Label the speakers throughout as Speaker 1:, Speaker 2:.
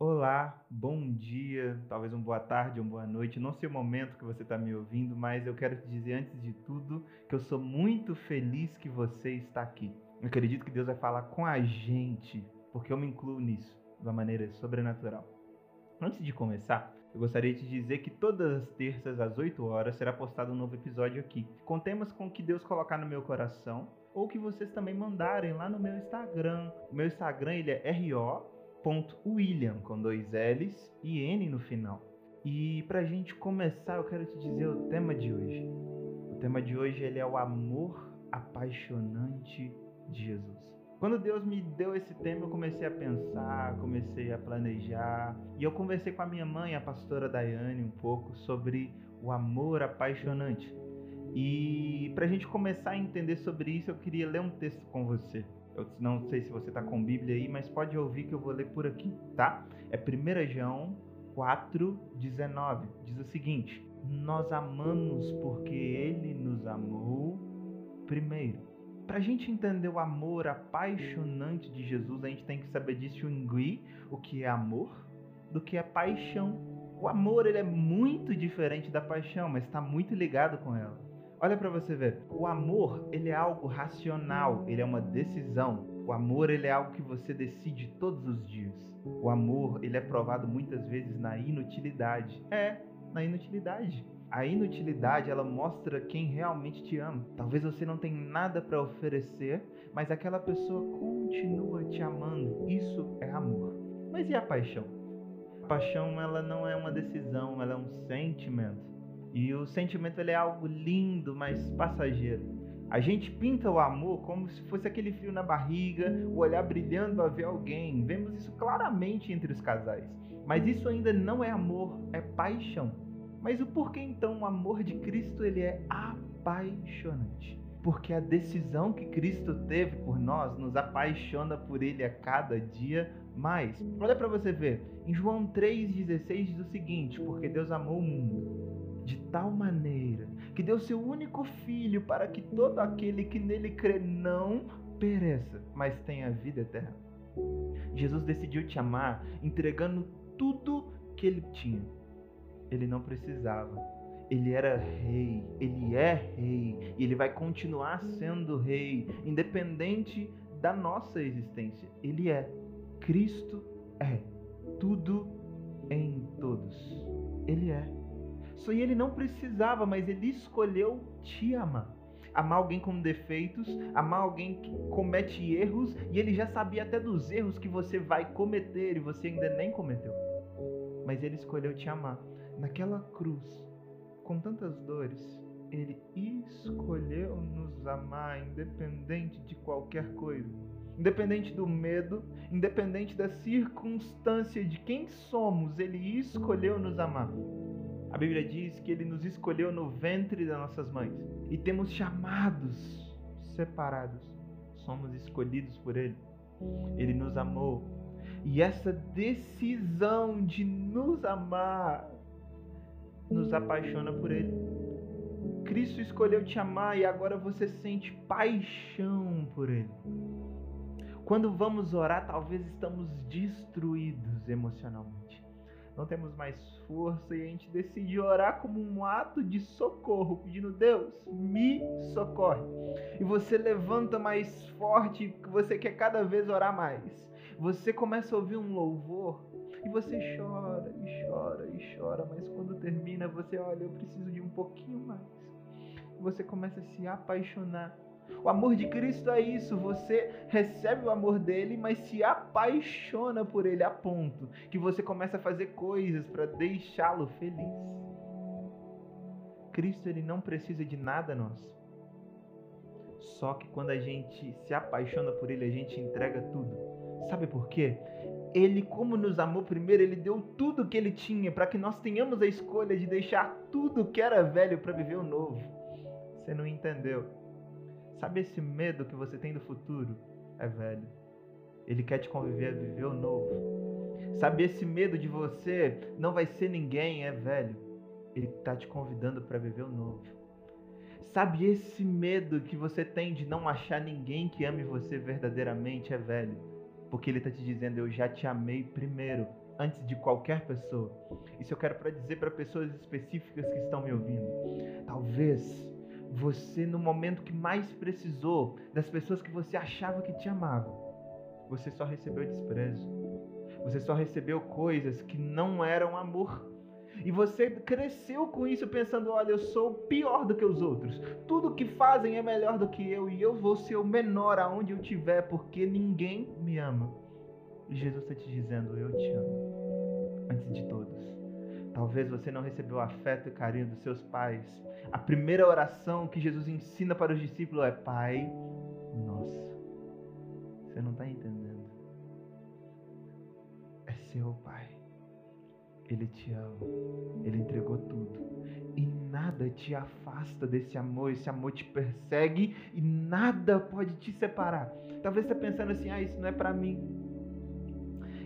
Speaker 1: Olá, bom dia, talvez uma boa tarde, uma boa noite. Não sei o momento que você está me ouvindo, mas eu quero te dizer antes de tudo que eu sou muito feliz que você está aqui. Eu acredito que Deus vai falar com a gente, porque eu me incluo nisso de uma maneira sobrenatural. Antes de começar, eu gostaria de dizer que todas as terças às 8 horas será postado um novo episódio aqui, com temas com que Deus colocar no meu coração ou que vocês também mandarem lá no meu Instagram. O meu Instagram ele é RO William com dois L's e N no final. E para a gente começar, eu quero te dizer o tema de hoje. O tema de hoje ele é o amor apaixonante de Jesus. Quando Deus me deu esse tema, eu comecei a pensar, comecei a planejar. E eu conversei com a minha mãe, a pastora Daiane, um pouco sobre o amor apaixonante. E para a gente começar a entender sobre isso, eu queria ler um texto com você. Eu não sei se você está com Bíblia aí, mas pode ouvir que eu vou ler por aqui, tá? É 1 João 4,19. Diz o seguinte: Nós amamos porque Ele nos amou primeiro. Para a gente entender o amor apaixonante de Jesus, a gente tem que saber distinguir o que é amor do que é paixão. O amor ele é muito diferente da paixão, mas está muito ligado com ela. Olha para você ver. O amor, ele é algo racional, ele é uma decisão. O amor, ele é algo que você decide todos os dias. O amor, ele é provado muitas vezes na inutilidade. É, na inutilidade. A inutilidade, ela mostra quem realmente te ama. Talvez você não tenha nada para oferecer, mas aquela pessoa continua te amando. Isso é amor. Mas e a paixão? A paixão, ela não é uma decisão, ela é um sentimento. E o sentimento ele é algo lindo, mas passageiro. A gente pinta o amor como se fosse aquele frio na barriga, o olhar brilhando a ver alguém. Vemos isso claramente entre os casais. Mas isso ainda não é amor, é paixão. Mas o porquê então o amor de Cristo ele é apaixonante? Porque a decisão que Cristo teve por nós nos apaixona por ele a cada dia mais. Olha para você ver. Em João 3:16 diz o seguinte: porque Deus amou o mundo de tal maneira que deu seu único filho para que todo aquele que nele crê não pereça, mas tenha vida eterna. Jesus decidiu te amar entregando tudo que ele tinha. Ele não precisava. Ele era rei, ele é rei e ele vai continuar sendo rei, independente da nossa existência. Ele é. Cristo é. Tudo em todos. Ele é. Aí ele não precisava, mas ele escolheu te amar. Amar alguém com defeitos, amar alguém que comete erros, e ele já sabia até dos erros que você vai cometer e você ainda nem cometeu. Mas ele escolheu te amar. Naquela cruz, com tantas dores, ele escolheu nos amar, independente de qualquer coisa. Independente do medo, independente da circunstância de quem somos, ele escolheu nos amar. A Bíblia diz que ele nos escolheu no ventre das nossas mães e temos chamados separados. Somos escolhidos por ele. Ele nos amou. E essa decisão de nos amar nos apaixona por ele. Cristo escolheu te amar e agora você sente paixão por ele. Quando vamos orar, talvez estamos destruídos emocionalmente não temos mais força e a gente decide orar como um ato de socorro, pedindo Deus, me socorre. E você levanta mais forte, você quer cada vez orar mais. Você começa a ouvir um louvor e você chora e chora e chora, mas quando termina você olha, eu preciso de um pouquinho mais. Você começa a se apaixonar o amor de Cristo é isso, você recebe o amor dele, mas se apaixona por ele a ponto que você começa a fazer coisas para deixá-lo feliz. Cristo ele não precisa de nada nosso. Só que quando a gente se apaixona por ele, a gente entrega tudo. Sabe por quê? Ele, como nos amou primeiro, ele deu tudo que ele tinha para que nós tenhamos a escolha de deixar tudo que era velho para viver o novo. Você não entendeu? Sabe esse medo que você tem do futuro? É velho. Ele quer te conviver a viver o novo. Sabe esse medo de você não vai ser ninguém? É velho. Ele está te convidando para viver o novo. Sabe esse medo que você tem de não achar ninguém que ame você verdadeiramente? É velho. Porque ele está te dizendo: Eu já te amei primeiro. antes de qualquer pessoa. Isso eu quero para dizer para pessoas específicas que estão me ouvindo. Talvez você no momento que mais precisou das pessoas que você achava que te amavam, você só recebeu desprezo. Você só recebeu coisas que não eram amor. E você cresceu com isso pensando: olha, eu sou pior do que os outros. Tudo que fazem é melhor do que eu e eu vou ser o menor aonde eu estiver porque ninguém me ama. E Jesus está te dizendo: eu te amo. Antes de todos. Talvez você não recebeu afeto e carinho dos seus pais. A primeira oração que Jesus ensina para os discípulos é: Pai nosso. Você não está entendendo. É seu Pai. Ele te ama. Ele entregou tudo. E nada te afasta desse amor. Esse amor te persegue e nada pode te separar. Talvez você está pensando assim: ah, isso não é para mim.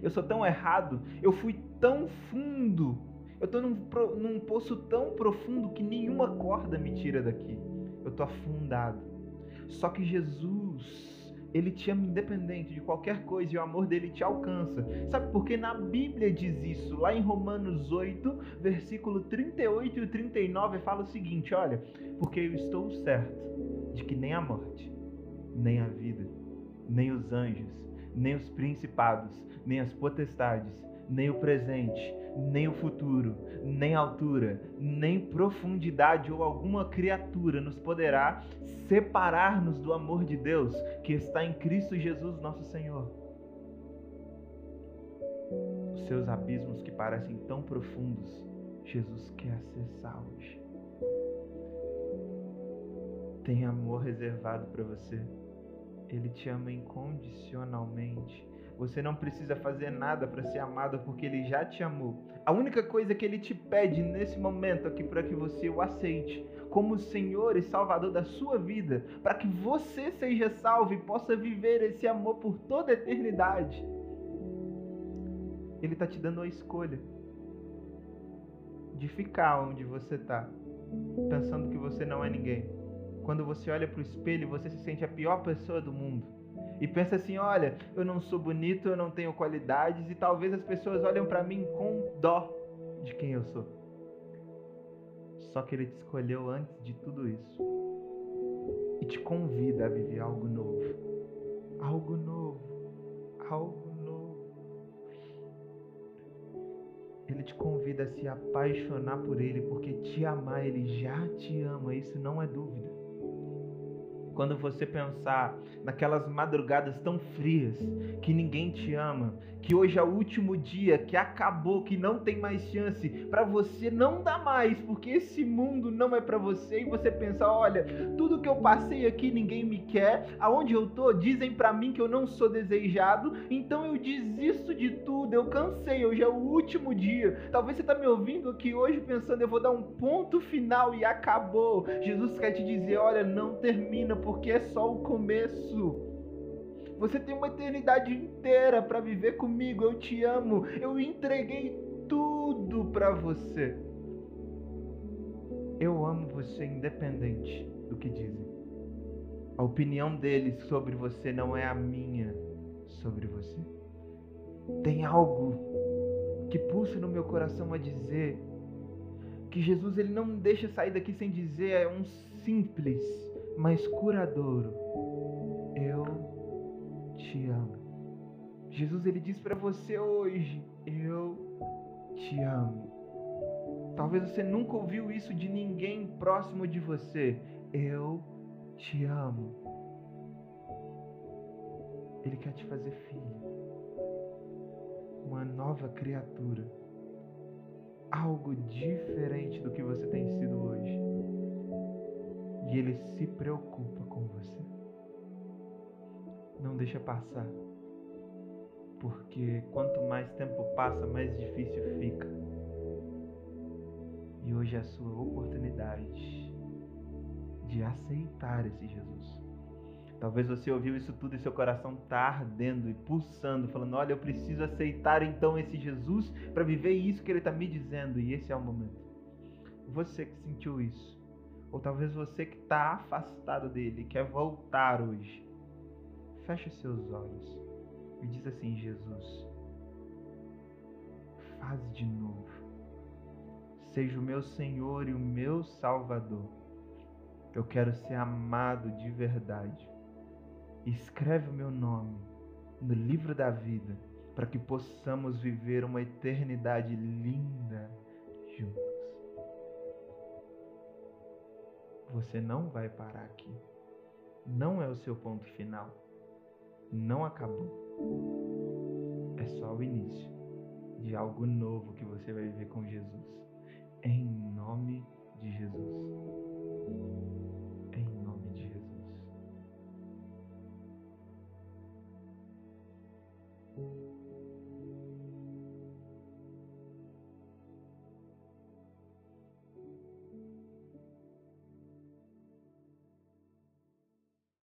Speaker 1: Eu sou tão errado. Eu fui tão fundo. Eu estou num, num poço tão profundo que nenhuma corda me tira daqui. Eu estou afundado. Só que Jesus ele te ama independente de qualquer coisa e o amor dele te alcança. Sabe por que na Bíblia diz isso? Lá em Romanos 8, versículo 38 e 39 fala o seguinte: olha, porque eu estou certo de que nem a morte, nem a vida, nem os anjos, nem os principados, nem as potestades, nem o presente, nem o futuro, nem altura, nem profundidade ou alguma criatura nos poderá separar-nos do amor de Deus que está em Cristo Jesus, nosso Senhor. Os seus abismos que parecem tão profundos, Jesus quer acessar hoje. Tem amor reservado para você. Ele te ama incondicionalmente. Você não precisa fazer nada para ser amado porque ele já te amou. A única coisa que ele te pede nesse momento aqui para que você o aceite como Senhor e Salvador da sua vida, para que você seja salvo e possa viver esse amor por toda a eternidade. Ele está te dando a escolha de ficar onde você está, pensando que você não é ninguém. Quando você olha para o espelho, você se sente a pior pessoa do mundo e pensa assim: olha, eu não sou bonito, eu não tenho qualidades e talvez as pessoas olhem para mim com dó de quem eu sou. Só que Ele te escolheu antes de tudo isso e te convida a viver algo novo. Algo novo. Algo novo. Ele te convida a se apaixonar por Ele, porque te amar, Ele já te ama, isso não é dúvida. Quando você pensar naquelas madrugadas tão frias, que ninguém te ama, que hoje é o último dia, que acabou, que não tem mais chance, para você não dá mais, porque esse mundo não é para você e você pensa, olha, tudo que eu passei aqui ninguém me quer, aonde eu tô dizem para mim que eu não sou desejado, então eu desisto de tudo, eu cansei, hoje é o último dia. Talvez você tá me ouvindo aqui hoje pensando, eu vou dar um ponto final e acabou. Jesus quer te dizer, olha, não termina porque é só o começo. Você tem uma eternidade inteira para viver comigo. Eu te amo. Eu entreguei tudo para você. Eu amo você independente do que dizem. A opinião deles sobre você não é a minha sobre você. Tem algo que pulsa no meu coração a dizer que Jesus ele não deixa sair daqui sem dizer é um simples, mas curadouro. Eu te amo. Jesus ele diz para você hoje: Eu te amo. Talvez você nunca ouviu isso de ninguém próximo de você. Eu te amo. Ele quer te fazer filho, uma nova criatura, algo diferente do que você tem sido hoje. E ele se preocupa com você não deixa passar. Porque quanto mais tempo passa, mais difícil fica. E hoje é a sua oportunidade de aceitar esse Jesus. Talvez você ouviu isso tudo e seu coração está ardendo e pulsando, falando: Olha, eu preciso aceitar então esse Jesus para viver isso que ele está me dizendo. E esse é o momento. Você que sentiu isso, ou talvez você que está afastado dele, quer voltar hoje Feche seus olhos e diz assim: Jesus, de novo. Seja o meu Senhor e o meu Salvador. Eu quero ser amado de verdade. Escreve o meu nome no livro da vida para que possamos viver uma eternidade linda juntos. Você não vai parar aqui. Não é o seu ponto final. Não acabou. É só o início de algo novo que você vai viver com Jesus. Em nome de